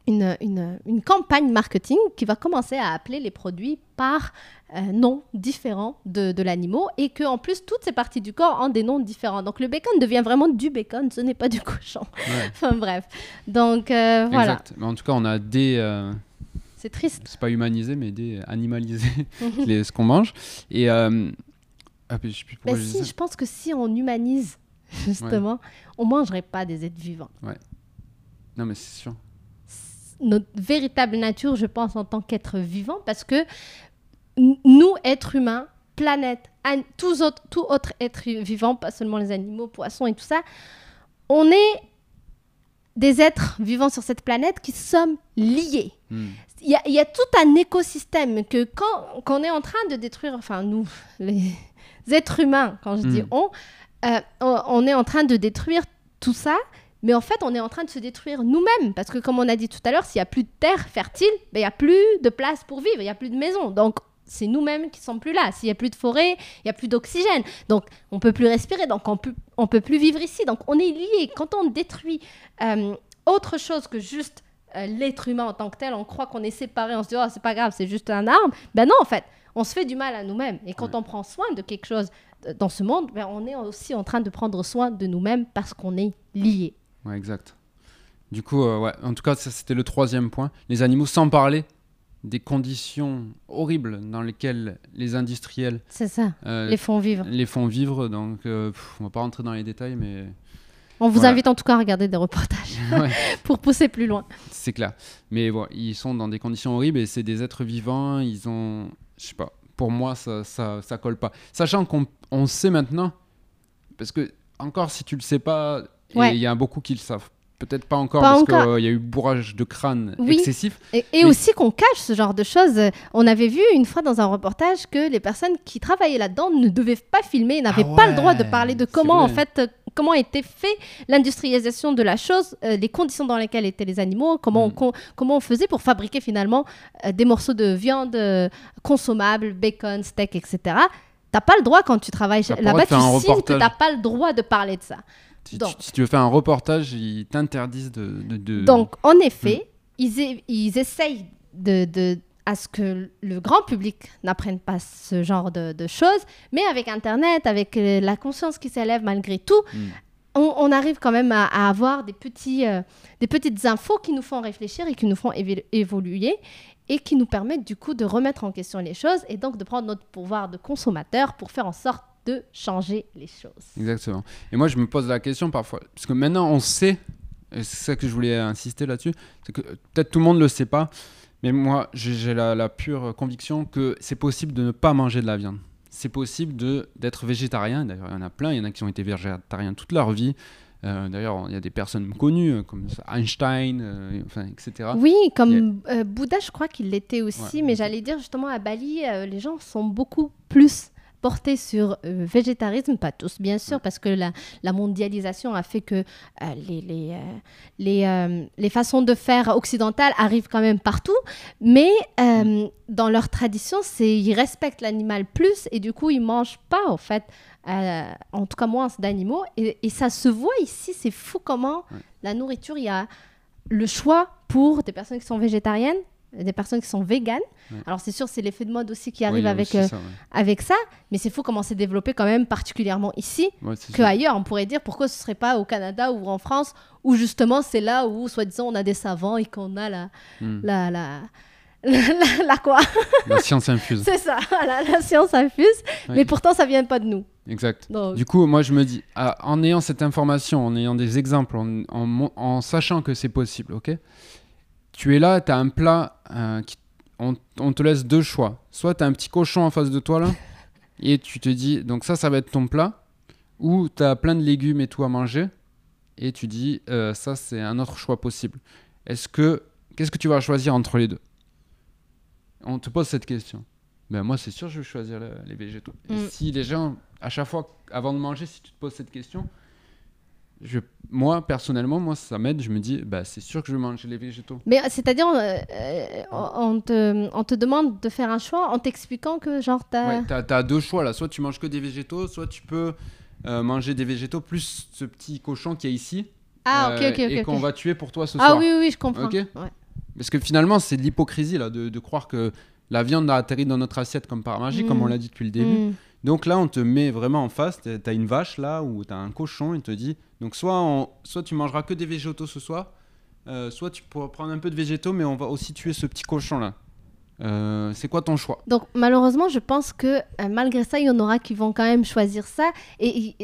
une, une, une campagne marketing qui va commencer à appeler les produits par euh, noms différents de, de l'animal et que en plus toutes ces parties du corps ont des noms différents. Donc le bacon devient vraiment du bacon, ce n'est pas du cochon. Ouais, enfin bref. Donc euh, voilà, Exact. Mais en tout cas, on a des. euh, c'est triste. c'est pas humanisé, mais des animalisés, les, ce qu'on mange. Et. euh, ah, puis je je dis si, je pense que si on humanise justement, on mangerait pas des êtres vivants. Non, mais c'est sûr. notre véritable nature, je pense, en tant qu'être vivant, parce que nous, êtres humains, planète, an- tous autres, tout autre être vivant, pas seulement les animaux, poissons et tout ça, on est des êtres vivants sur cette planète qui sommes liés. Hmm. Il y, a, il y a tout un écosystème que quand qu'on est en train de détruire, enfin nous, les êtres humains, quand je dis Mm. on, euh, on, on est en train de détruire tout ça, mais en fait on est en train de se détruire nous-mêmes, parce que comme on a dit tout à l'heure, s'il n'y a plus de terre fertile, ben, il n'y a plus de place pour vivre, il n'y a plus de maison. Donc c'est nous-mêmes qui sont plus là. S'il n'y a plus de forêt, il n'y a plus d'oxygène. Donc on peut plus respirer, donc on peut, on peut plus vivre ici. Donc on est liés. Quand on détruit euh, autre chose que juste euh, l'être humain en tant que tel, on croit qu'on est séparé, on se dit oh c'est pas grave, c'est juste un arbre. Ben non en fait, on se fait du mal à nous-mêmes. Et quand Ouais. on prend soin de quelque chose dans ce monde, ben, on est aussi en train de prendre soin de nous-mêmes parce qu'on est liés. Ouais, exact. Du coup, euh, ouais, en tout cas, ça c'était le troisième point. Les animaux, sans parler des conditions horribles dans lesquelles les industriels ça, euh, les font vivre. les font vivre. Donc, euh, pff, on va pas rentrer dans les détails, mais On vous Voilà. invite en tout cas à regarder des reportages ouais, pour pousser plus loin. c'est clair. Mais bon, ils sont dans des conditions horribles et c'est des êtres vivants. Ils ont, je sais pas. Pour moi, ça, ça, ça colle pas. Sachant qu'on on sait maintenant, parce que encore si tu le sais pas, Ouais. il y a beaucoup qui le savent. Peut-être pas encore Pas parce qu'il y a eu bourrage de crâne Oui. excessif. Et, et Mais- aussi qu'on cache ce genre de choses. On avait vu une fois dans un reportage que les personnes qui travaillaient là-dedans ne devaient pas filmer, n'avaient Ah pas le droit de parler de comment en fait euh, comment était fait l'industrialisation de la chose, euh, les conditions dans lesquelles étaient les animaux, comment, on, Mm. con- comment on faisait pour fabriquer finalement euh, des morceaux de viande consommables, bacon, steak, etc. T'as pas le droit quand tu travailles là-bas, tu signes que t'as pas le droit de parler de ça. Si, Donc. tu, si tu veux faire un reportage, ils t'interdisent de, de, de- Donc, en effet, ils, e- ils essayent de, de- à ce que le grand public n'apprenne pas ce genre de, de choses, mais avec Internet, avec euh, la conscience qui s'élève malgré tout, Mm. on, on arrive quand même à, à avoir des, petits, euh, des petites infos qui nous font réfléchir et qui nous font évoluer et qui nous permettent du coup de remettre en question les choses et donc de prendre notre pouvoir de consommateur pour faire en sorte de changer les choses. Exactement. Et moi, je me pose la question parfois, parce que maintenant, on sait, et c'est ça que je voulais insister là-dessus, c'est que euh, peut-être tout le monde ne le sait pas, mais moi, j'ai la, la pure conviction que c'est possible de ne pas manger de la viande. C'est possible de- d'être végétarien. D'ailleurs, il y en a plein. Il y en a qui ont été végétariens toute leur vie. Euh, D'ailleurs, il y a des personnes connues, euh, comme Einstein, euh, enfin, etc. Oui, comme euh, Bouddha, je crois qu'il l'était aussi, Ouais. mais j'allais dire justement à Bali, les gens sont beaucoup plus portés sur euh, végétarisme, pas tous bien sûr, parce que la, la mondialisation a fait que euh, les, les, euh, les, les façons de faire occidentales arrivent quand même partout, mais dans leur tradition, c'est ils respectent l'animal plus et du coup ils mangent pas en fait, en tout cas moins d'animaux, et, et ça se voit ici, c'est fou comment Ouais. la nourriture, il y a le choix pour des personnes qui sont végétariennes, des personnes qui sont véganes. Ouais. Alors c'est sûr, c'est l'effet de mode aussi qui arrive avec, aussi euh, ça, ouais. avec ça, mais c'est fou comment c'est développé quand même particulièrement ici Ouais, c'est que sûr. ailleurs. On pourrait dire pourquoi ce serait pas au Canada ou en France où justement c'est là où soi-disant on a des savants et qu'on a la Hmm. la la la, quoi? La science infuse. C'est ça, la, la science infuse, mais pourtant ça vient pas de nous. Exact. Donc, Du coup, moi, je me dis, ah, en ayant cette information, en ayant des exemples, en, en mon- en sachant que c'est possible, ok? Tu es là, tu as un plat, euh, qui- on, on te laisse deux choix. Soit tu as un petit cochon en face de toi, là, et tu te dis, donc ça, ça va être ton plat, ou tu as plein de légumes et tout à manger, et tu dis, euh, ça, c'est un autre choix possible. Est-ce que, qu'est-ce que tu vas choisir entre les deux? On te pose cette question. Ben moi, c'est sûr, je vais choisir le- les végétaux. Et Mm. si les gens, à chaque fois, avant de manger, si tu te poses cette question, je, moi, personnellement, moi, ça m'aide. Je me dis, bah, c'est sûr que je vais manger les végétaux. Mais euh, c'est-à-dire, euh, euh, on, te, on te demande de faire un choix en t'expliquant que genre t'as... Ouais, t'as, t'as deux choix là. Soit tu manges que des végétaux, soit tu peux euh, manger des végétaux plus ce petit cochon qui est ici. ah ok ok ok. Et qu'on va tuer pour toi ce Ah soir. oui, oui oui je comprends. Ok. Ouais. Parce que finalement, c'est de l'hypocrisie là, de, de croire que la viande a atterri dans notre assiette comme par magie, comme Mm. on l'a dit depuis le début. Mm. Donc là, on te met vraiment en face. Tu as une vache là, ou tu as un cochon, il te dit donc soit, on- soit tu mangeras que des végétaux ce soir, euh, soit tu pourras prendre un peu de végétaux, mais on va aussi tuer ce petit cochon là. Euh, c'est quoi ton choix? Donc malheureusement, je pense que euh, malgré ça, il y en aura qui vont quand même choisir ça. Et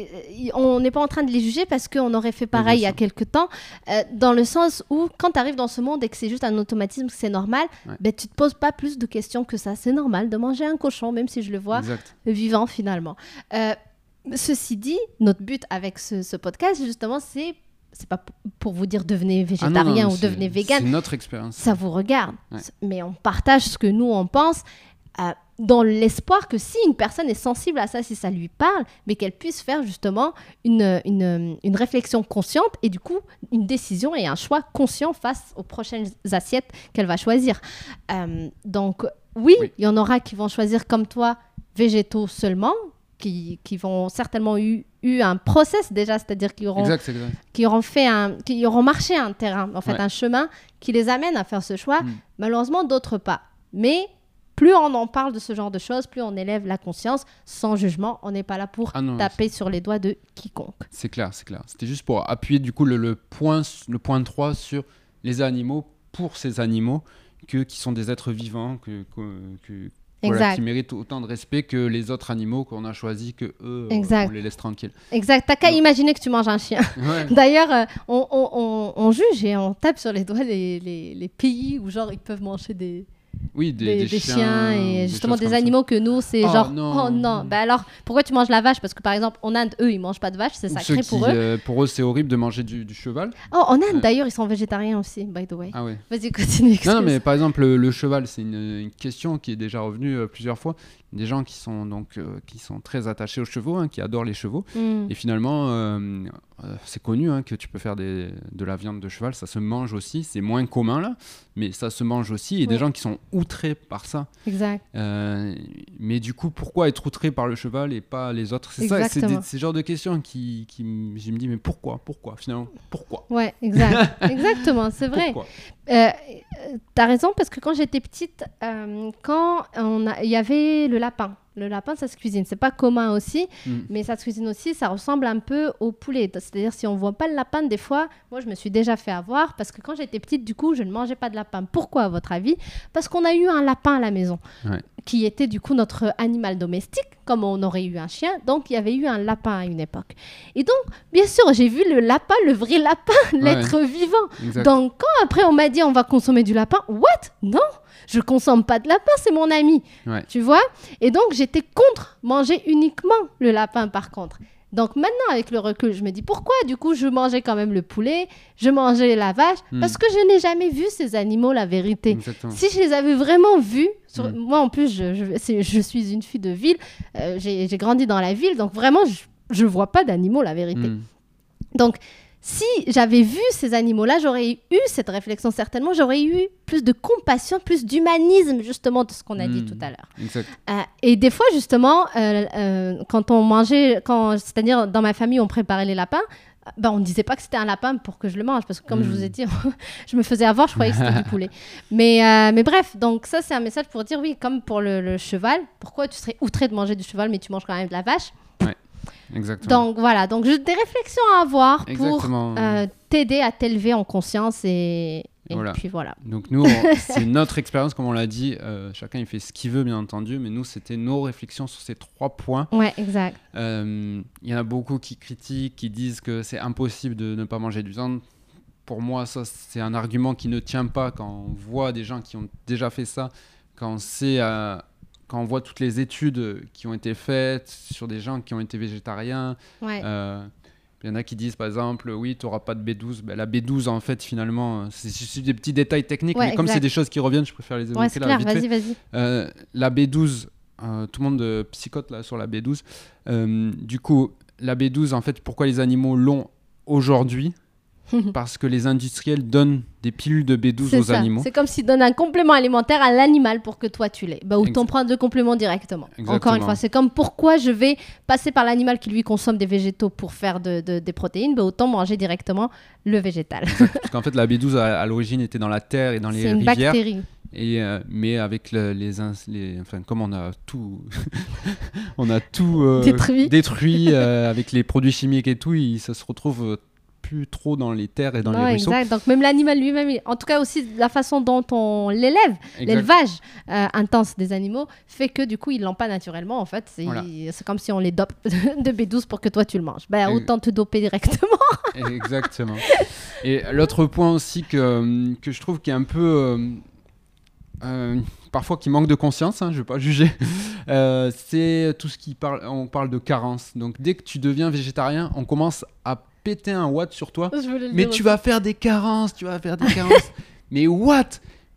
on n'est pas en train de les juger parce qu'on aurait fait pareil il y a quelques temps, euh, dans le sens où quand tu arrives dans ce monde et que c'est juste un automatisme, que c'est normal, Ouais. ben, tu te poses pas plus de questions que ça. C'est normal de manger un cochon, même si je le vois Exact. vivant finalement. Ceci dit, notre but avec ce, ce podcast, justement, c'est c'est pas pour vous dire devenez Ah non, végétarien non, ou devenez vegan, C'est notre expérience. ça vous regarde. Ouais. Mais on partage ce que nous, on pense, euh, dans l'espoir que si une personne est sensible à ça, si ça lui parle, mais qu'elle puisse faire justement une, une, une réflexion consciente et du coup une décision et un choix conscient face aux prochaines assiettes qu'elle va choisir. Euh, donc oui, Oui. il y en aura qui vont choisir comme toi végétaux seulement, qui, qui vont certainement eu, eu un process déjà, c'est-à-dire qu'ils auront Exact, c'est exact. qui auront fait un, qui auront marché un terrain, en fait, Ouais. un chemin qui les amène à faire ce choix. Mm. Malheureusement, d'autres pas. Mais plus on en parle de ce genre de choses, plus on élève la conscience, sans jugement. On n'est pas là pour Ah non, taper sur les doigts de quiconque. C'est clair, c'est clair. C'était juste pour appuyer du coup le, le point, le point 3 sur les animaux pour ces animaux que, qui sont des êtres vivants, que, que- que- voilà, qui méritent autant de respect que les autres animaux qu'on a choisis, que eux, euh, Exact. on les laisse tranquilles. Exact. T'as qu'à imaginer que tu manges un chien. Ouais. D'ailleurs, euh, on, on- on- on juge et on tape sur les doigts les, les- les pays où genre ils peuvent manger des, Oui, des, des, des des chiens, et justement des ça. animaux que nous c'est Oh, genre non. oh non. Bah alors pourquoi tu manges la vache? Parce que par exemple en Inde eux ils mangent pas de vache, c'est sacré ceux pour qui, eux. euh, pour eux, c'est horrible de manger du, du cheval. Oh en Inde Ouais. d'ailleurs ils sont végétariens aussi by the way. Ah ouais. Vas-y continue. Non, mais par exemple, le, le cheval, c'est une, une question qui est déjà revenue euh, plusieurs fois. Des gens qui sont donc euh, qui sont très attachés aux chevaux, hein, qui adorent les chevaux. Hmm. Et finalement, euh, euh, c'est connu hein, que tu peux faire des, de la viande de cheval, ça se mange aussi. C'est moins commun là, mais ça se mange aussi. Et des gens qui sont outrés par ça. Exact. Mais du coup, pourquoi être outré par le cheval et pas les autres? C'est ça, c'est ces genres de questions qui, qui je me dis, mais pourquoi? Pourquoi finalement? Pourquoi? Ouais, exact. Exactement, c'est vrai. T'as raison parce que quand j'étais petite, quand on il y avait le lapin. Le lapin, ça se cuisine. C'est pas commun aussi, Mm. mais ça se cuisine aussi. Ça ressemble un peu au poulet. C'est-à-dire, si on voit pas le lapin, des fois, moi, je me suis déjà fait avoir parce que quand j'étais petite, du coup, je ne mangeais pas de lapin. Pourquoi, à votre avis? Parce qu'on a eu un lapin à la maison Ouais. qui était du coup notre animal domestique, comme on aurait eu un chien. Donc, il y avait eu un lapin à une époque. Et donc, bien sûr, j'ai vu le lapin, le vrai lapin, l'être vivant. Exact. Donc, quand après on m'a dit on va consommer du lapin, what? Non, je consomme pas de lapin, c'est mon ami. Ouais. Tu vois? Et donc, j'étais contre manger uniquement le lapin par contre. Donc maintenant, avec le recul, je me dis pourquoi? Du coup je mangeais quand même le poulet, je mangeais la vache, Hmm. parce que je n'ai jamais vu ces animaux, la vérité. Exactement. Si je les avais vraiment vus, sur- Mm. moi en plus, je, je, c'est- je suis une fille de ville, euh, j'ai grandi dans la ville, donc vraiment, je ne vois pas d'animaux, la vérité. Mm. Donc, si j'avais vu ces animaux-là, j'aurais eu cette réflexion certainement, j'aurais eu plus de compassion, plus d'humanisme justement de ce qu'on a dit Mm. tout à l'heure. Euh, et des fois justement, euh, euh, quand on mangeait, quand, c'est-à-dire dans ma famille on préparait les lapins, ben, on ne disait pas que c'était un lapin pour que je le mange, parce que comme je vous ai dit, je me faisais avoir, je croyais que c'était du poulet. Mais, euh, mais bref, donc ça c'est un message pour dire oui, comme pour le, le cheval, pourquoi tu serais outré de manger du cheval mais tu manges quand même de la vache? Exactement. donc voilà, donc des réflexions à avoir pour euh, t'aider à t'élever en conscience et, et Voilà. puis voilà. Donc nous, on- c'est notre expérience, comme on l'a dit. euh, chacun il fait ce qu'il veut, bien entendu. Mais nous, c'était nos réflexions sur ces trois points. Ouais, exact. Euh, Il y en a beaucoup qui critiquent, qui disent que c'est impossible de ne pas manger du viande. Pour moi, ça, c'est un argument qui ne tient pas quand on voit des gens qui ont déjà fait ça, quand on sait, euh, quand on voit toutes les études qui ont été faites sur des gens qui ont été végétariens. Ouais. Euh, il y en a qui disent par exemple, oui, tu n'auras pas de B12. Ben, la B12, en fait, finalement, c'est des petits détails techniques, Ouais, mais comme c'est des choses qui reviennent, je préfère les ouais, évoquer c'est là clair, vite fait. vas-y, vas-y. Euh, la B12, euh, tout le monde psychote là, sur la B12. Euh, du coup, la B12, en fait, pourquoi les animaux l'ont aujourd'hui parce que les industriels donnent des pilules de B12 C'est aux ça. animaux. C'est comme s'ils donnent un complément alimentaire à l'animal pour que toi tu l'aies. Bah, autant Exact- prendre le complément directement. Encore une fois, c'est comme pourquoi je vais passer par l'animal qui lui consomme des végétaux pour faire de- de- des protéines, bah, autant manger directement le végétal. Parce qu'en fait, la B12 à, à l'origine était dans la terre et dans les C'est une rivières. bactérie. Et, euh, mais avec le- les, enfin comme on a tout on a tout euh, Détruit. détruit, euh, avec les produits chimiques et tout il, ça se retrouve plus trop dans les terres et dans Non, les ruisseaux exact. Donc même l'animal lui-même, en tout cas aussi la façon dont on l'élève, l'élevage euh, intense des animaux fait que du coup ils l'ont pas naturellement en fait. C'est Voilà. comme si on les dope de B12 pour que toi tu le manges. Ben, autant te doper directement. exactement et l'autre point aussi que, que je trouve qui est un peu euh, euh, parfois qui manque de conscience hein, je vais pas juger euh, c'est tout ce qui parle on parle de carence donc dès que tu deviens végétarien on commence à péter un watt sur toi Je voulais le Mais dire tu aussi. vas faire des carences, tu vas faire des carences. mais what?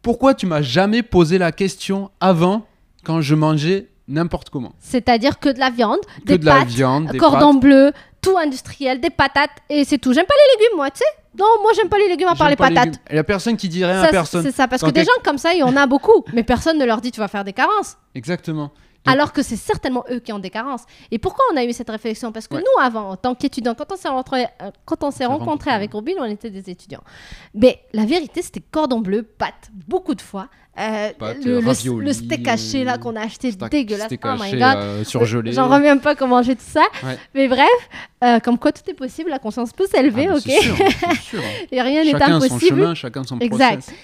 Pourquoi tu m'as jamais posé la question avant quand je mangeais n'importe comment? C'est-à-dire que de la viande, Que des de la pâtes, viande, des cordon pâtes. bleu, tout industriel, des patates et c'est tout. J'aime pas les légumes moi, tu sais. Non, moi j'aime pas les légumes à part les pas patates. Il y a personne qui rien Ça, à personne. C'est ça, parce Quand que des gens comme ça, il y en a beaucoup, mais personne ne leur dit tu vas faire des carences. Exactement. Donc- Alors que c'est certainement eux qui ont des carences. Et pourquoi on a eu cette réflexion? Parce que Ouais. nous, avant, en tant qu'étudiants, quand on s'est rencontrés, euh, rencontrés rencontrés, avec Robin, on était des étudiants. Mais la vérité, c'était cordon bleu, pâtes, beaucoup de fois. Euh, Pâtes, le, steak haché là qu'on a acheté Steak- dégueulasse. steak oh my god. euh, surgelé. J'en reviens pas comment manger tout ça. Ouais. Mais bref, euh, comme quoi tout est possible, la conscience peut Ah, s'élever, bah, ok sûr, sûr. Et rien n'est Chacun son impossible. chemin, chacun son Exact. process.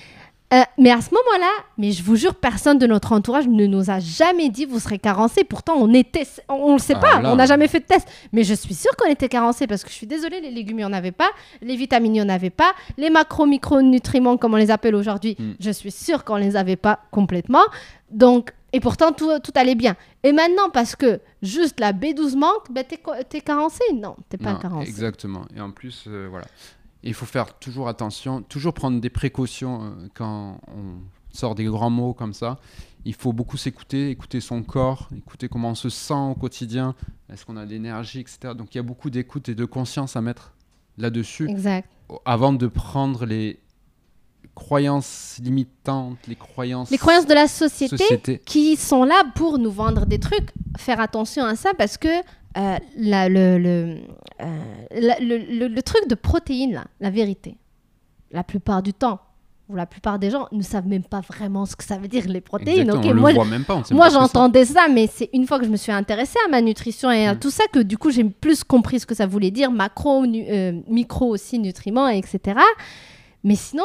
Euh, mais à ce moment-là, mais je vous jure, personne de notre entourage ne nous a jamais dit vous serez carencé. Pourtant, on était, on, on le sait Ah pas, là. on n'a jamais fait de test. Mais je suis sûre qu'on était carencé parce que je suis désolée, les légumes, il n'y en avait pas, les vitamines, il n'y en avait pas, les macro-micronutriments, comme on les appelle aujourd'hui, Mm. je suis sûre qu'on les avait pas complètement. Donc, et pourtant, tout, tout allait bien. Et maintenant, parce que juste la B12 manque, ben, t'es carencé Non, t'es pas Non, carencé. Exactement. Et en plus, euh, voilà. Il faut faire toujours attention, toujours prendre des précautions euh, quand on sort des grands mots comme ça. Il faut beaucoup s'écouter, écouter son corps, écouter comment on se sent au quotidien, est-ce qu'on a de l'énergie, etc. Donc il y a beaucoup d'écoute et de conscience à mettre là-dessus Exact. avant de prendre les croyances limitantes, les croyances, Les croyances de la société société. qui sont là pour nous vendre des trucs. Faire attention à ça parce que euh, la- le, le, euh, la- le- le- le truc de protéines, là, la vérité, la plupart du temps, ou la plupart des gens ne savent même pas vraiment ce que ça veut dire les protéines. Exactement, ok on moi, le voit même pas. on j'entendais ça, mais c'est une fois que je me suis intéressée à ma nutrition et à Mm. tout ça que du coup j'ai plus compris ce que ça voulait dire, macro, euh, micro aussi, nutriments, etc. Mais sinon,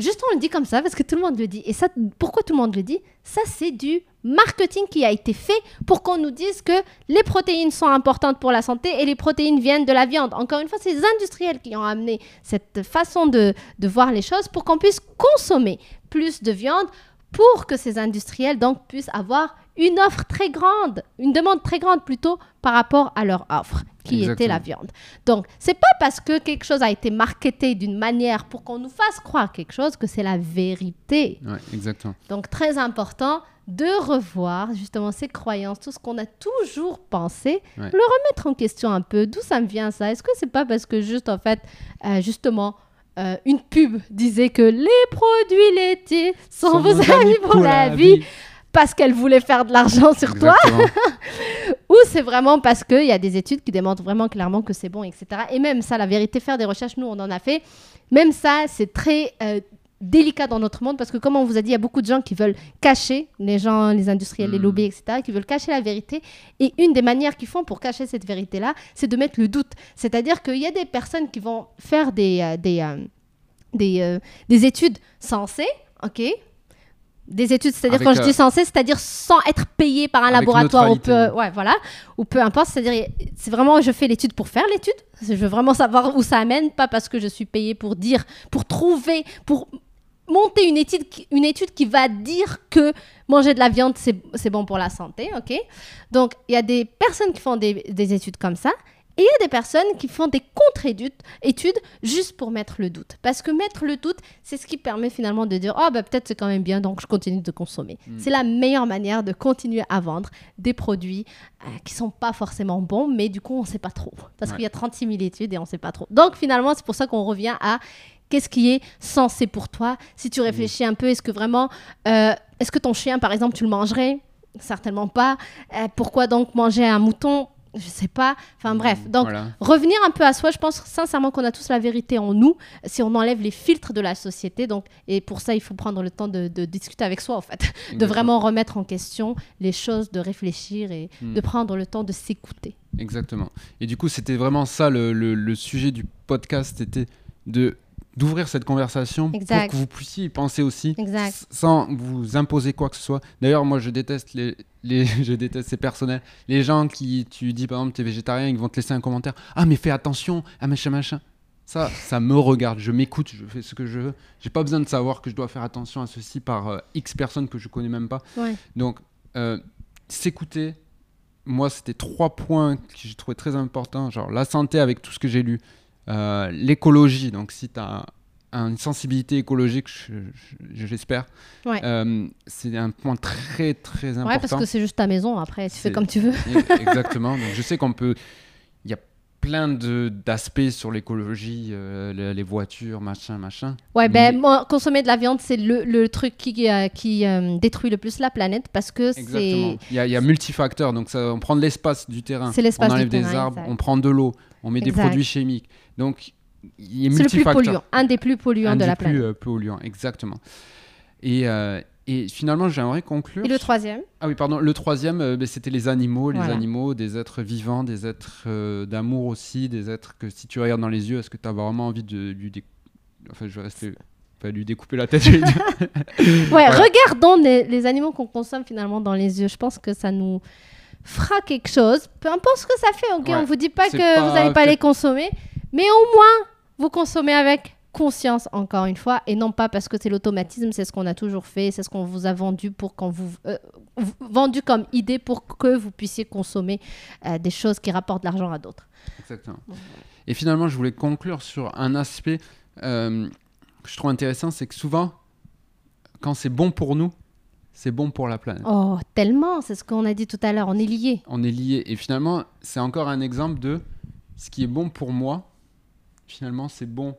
juste on le dit comme ça parce que tout le monde le dit. Et ça, pourquoi tout le monde le dit? Ça, c'est du marketing qui a été fait pour qu'on nous dise que les protéines sont importantes pour la santé et les protéines viennent de la viande. Encore une fois, c'est les industriels qui ont amené cette façon de, de voir les choses pour qu'on puisse consommer plus de viande pour que ces industriels donc puissent avoir une offre très grande, une demande très grande plutôt par rapport à leur offre qui était la viande. Donc, c'est pas parce que quelque chose a été marketé d'une manière pour qu'on nous fasse croire quelque chose que c'est la vérité. Ouais, exactement. Donc, très important de revoir justement ces croyances, tout ce qu'on a toujours pensé, Ouais. le remettre en question un peu. D'où ça me vient ça? Est-ce que c'est pas parce que juste en fait, euh, justement, euh, une pub disait que les produits laitiers sont, vos amis pour la vie, parce qu'elle voulait faire de l'argent sur toi, ou c'est vraiment parce qu'il y a des études qui démontrent vraiment clairement que c'est bon, etc. Et même ça, la vérité, faire des recherches, nous, on en a fait. Même ça, c'est très euh, délicat dans notre monde parce que, comme on vous a dit, il y a beaucoup de gens qui veulent cacher, les gens, les industriels, les Mm. lobbies, etc., qui veulent cacher la vérité. Et une des manières qu'ils font pour cacher cette vérité-là, c'est de mettre le doute. C'est-à-dire qu'il y a des personnes qui vont faire des, euh, des, euh, des, euh, des études sensées, OK des études, c'est-à-dire quand je euh, dis censé, c'est-à-dire sans être payé par un laboratoire ou peu, ouais, voilà, ou peu importe, c'est-à-dire c'est vraiment je fais l'étude pour faire l'étude, je veux vraiment savoir où ça amène, pas parce que je suis payé pour dire, pour trouver, pour monter une étude, qui- une étude qui va dire que manger de la viande c'est c'est bon pour la santé, ok? Donc il y a des personnes qui font des, des études comme ça. Et il y a des personnes qui font des contre-études études juste pour mettre le doute. Parce que mettre le doute, c'est ce qui permet finalement de dire, oh, bah, peut-être c'est quand même bien, donc je continue de consommer. Mm. C'est la meilleure manière de continuer à vendre des produits euh, qui sont pas forcément bons, mais du coup, on sait pas trop. Parce Ouais. qu'il y a 36 000 études et on sait pas trop. Donc finalement, c'est pour ça qu'on revient à qu'est-ce qui est censé pour toi? Si tu réfléchis un peu, est-ce que vraiment, euh, est-ce que ton chien, par exemple, tu le mangerais? Certainement pas. Euh, pourquoi donc manger un mouton? Je sais pas. Enfin bref, donc Voilà. revenir un peu à soi, je pense sincèrement qu'on a tous la vérité en nous si on enlève les filtres de la société. Donc, et pour ça, il faut prendre le temps de, de discuter avec soi, en fait, de vraiment remettre en question les choses, de réfléchir et Mm. de prendre le temps de s'écouter. Exactement. Et du coup, c'était vraiment ça le, le- le sujet du podcast, c'était de d'ouvrir cette conversation Exact. pour que vous puissiez y penser aussi Exact. sans vous imposer quoi que ce soit. D'ailleurs, moi, je déteste les, les je déteste c'est personnel. Les gens qui tu dis par exemple t'es végétarien, ils vont te laisser un commentaire. Ah mais fais attention, ah machin machin. Ça, ça me regarde. Je m'écoute, je fais ce que je veux. J'ai pas besoin de savoir que je dois faire attention à ceci par euh, X personnes que je connais même pas. Ouais. Donc, euh, s'écouter, moi, c'était trois points que j'ai trouvé très importants. Genre la santé avec tout ce que j'ai lu, Euh, l'écologie. Donc, si tu as une sensibilité écologique, je, je- je l'espère, Ouais. euh, c'est un point très, très important. Ouais, parce que c'est juste ta maison. Après, tu fais comme tu veux. Exactement. Donc, je sais qu'on peut. Plein d'aspects sur l'écologie, euh, le- les voitures, machin, machin. Ouais, ben, moi, consommer de la viande, c'est le, le truc qui, euh, qui euh, détruit le plus la planète parce que Exactement. c'est. Il y a, a multifacteurs. Donc, ça, on prend de l'espace du terrain. C'est l'espace On enlève du des terrain, arbres, exact. on prend de l'eau, on met des produits chimiques. Donc, il y a C'est le plus polluant, un des plus polluants Un de des la plus planète. euh, polluants, exactement. Et, et finalement, j'aimerais conclure. Et le troisième? Ah oui, pardon. Le troisième, euh, ben, c'était les animaux. Les Voilà. animaux, des êtres vivants, des êtres euh, d'amour aussi, des êtres que si tu regardes dans les yeux, est-ce que tu as vraiment envie de lui découper Enfin, je vais rester. Pas lui découper la tête. Ouais, Voilà. regardons les, les animaux qu'on consomme finalement dans les yeux. Je pense que ça nous fera quelque chose. Peu importe ce que ça fait, ok Ouais. On vous dit pas que pas vous n'allez pas les consommer, mais au moins vous consommez avec conscience encore une fois et non pas parce que c'est l'automatisme, c'est ce qu'on a toujours fait, c'est ce qu'on vous a vendu pour qu'on vous euh, v- vendu comme idée pour que vous puissiez consommer euh, des choses qui rapportent de l'argent à d'autres. Exactement. Et finalement, je voulais conclure sur un aspect euh, que je trouve intéressant, c'est que souvent, quand c'est bon pour nous, c'est bon pour la planète. Oh, tellement, c'est ce qu'on a dit tout à l'heure, on est liés. On est liés. Et finalement, c'est encore un exemple de ce qui est bon pour moi, finalement, c'est bon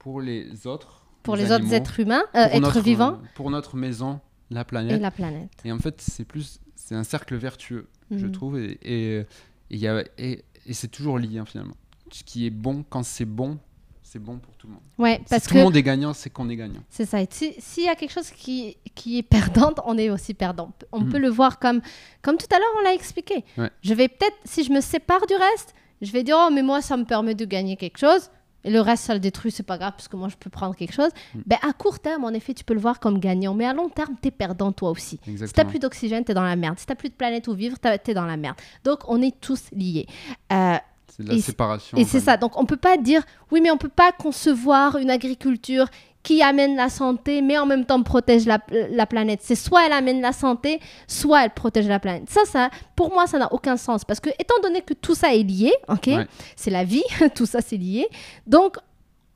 pour les autres. Pour les autres animaux, êtres humains, euh, êtres notre- vivants Pour notre maison, la et planète. la planète. Et en fait, c'est plus, c'est un cercle vertueux, je Mhm. trouve. Et, et, et il y a- et- et c'est toujours lié, hein, finalement. Ce qui est bon, quand c'est bon, c'est bon pour tout le monde. Ouais, parce si que tout le monde est gagnant, c'est qu'on est gagnant. C'est ça. Et si- S'il y a quelque chose qui, qui est perdante, on est aussi perdant. On Mhm. peut le voir comme, comme tout à l'heure, on l'a expliqué. Ouais. Je vais peut-être, si je me sépare du reste, je vais dire, oh, mais moi, ça me permet de gagner quelque chose. Et le reste, ça le détruit, c'est pas grave, parce que moi, je peux prendre quelque chose. Mhm. Ben, à court terme, en effet, tu peux le voir comme gagnant. Mais à long terme, tu es perdant, toi aussi. Si t'as Exactement. plus d'oxygène, t'es dans la merde. Si t'as plus de planète où vivre, t'es dans la merde. Donc, on est tous liés. Euh, C'est de la et séparation. et c'est ça. Donc, on peut pas dire, oui, mais on peut pas concevoir une agriculture qui amène la santé, mais en même temps protège la, la planète. C'est soit elle amène la santé, soit elle protège la planète. Ça, ça pour moi, ça n'a aucun sens. Parce que, étant donné que tout ça est lié, ok, Ouais. c'est la vie, tout ça c'est lié. Donc,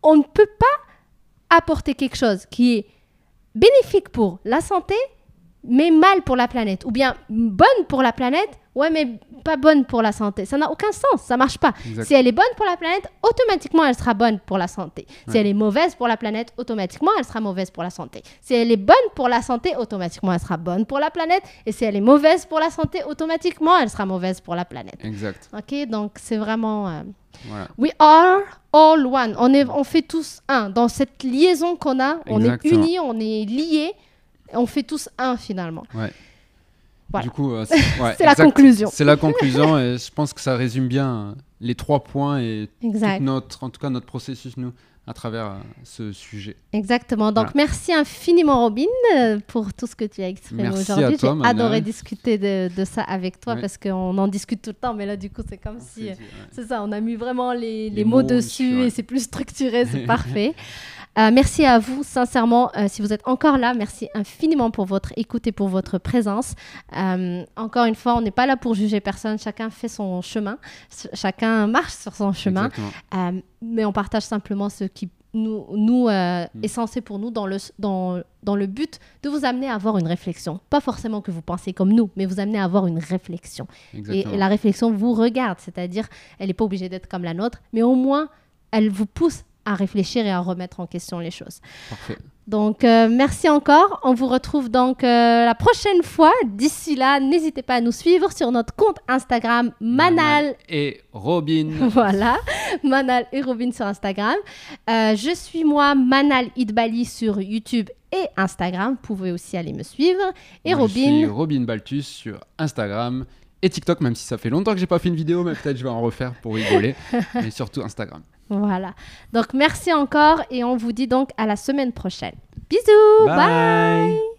on ne peut pas apporter quelque chose qui est bénéfique pour la santé, mais mal pour la planète. Ou bien bonne pour la planète, ouais, mais pas bonne pour la santé. Ça n'a aucun sens, ça marche pas. Exact. Si elle est bonne pour la planète, automatiquement elle sera bonne pour la santé. Si elle est mauvaise pour la planète, automatiquement elle sera mauvaise pour la santé. Si elle est bonne pour la santé, automatiquement elle sera bonne pour la planète. Et si elle est mauvaise pour la santé, automatiquement elle sera mauvaise pour la planète. Exact. Ok, donc c'est vraiment. euh, Voilà. We are all one. On, est, on fait tous un. Dans cette liaison qu'on a, on est unis, on est liés. On fait tous un finalement. Ouais. Voilà. Du coup, euh, c'est ouais, la conclusion. C'est la conclusion et je pense que ça résume bien euh, les trois points et notre, en tout cas notre processus nous à travers euh, ce sujet. Exactement. Donc, Voilà. merci infiniment, Robin, euh, pour tout ce que tu as exprimé Merci à aujourd'hui. toi, J'ai adoré discuter de, de ça avec toi Ouais. parce qu'on en discute tout le temps. Mais là, du coup, c'est comme si. C'est- ouais. C'est ça, on a mis vraiment les, les Les mots, mots dessus et c'est plus structuré, c'est parfait. Euh, merci à vous, sincèrement, euh, si vous êtes encore là, merci infiniment pour votre écoute et pour votre présence. Euh, encore une fois, on n'est pas là pour juger personne, chacun fait son chemin, ch- chacun marche sur son chemin, mais on partage simplement ce qui nous, nous euh, Mm. est censé pour nous dans le, dans, dans le but de vous amener à avoir une réflexion. Pas forcément que vous pensez comme nous, mais vous amener à avoir une réflexion. Et, et la réflexion vous regarde, c'est-à-dire elle n'est pas obligée d'être comme la nôtre, mais au moins elle vous pousse à réfléchir et à remettre en question les choses. Parfait. Donc euh, merci encore, on vous retrouve donc euh, la prochaine fois. D'ici là, n'hésitez pas à nous suivre sur notre compte Instagram Manal. Et Robin. Voilà, Manal et Robin sur Instagram. Euh, je suis moi, Manal Idbali sur YouTube et Instagram. Vous pouvez aussi aller me suivre. Et Moi, Je suis Robin, Robin Baltus sur Instagram et TikTok, même si ça fait longtemps que j'ai pas fait une vidéo, mais peut-être je vais en refaire pour rigoler. mais surtout Instagram. Voilà. Donc merci encore et on vous dit donc à la semaine prochaine. Bisous. bye. Bye.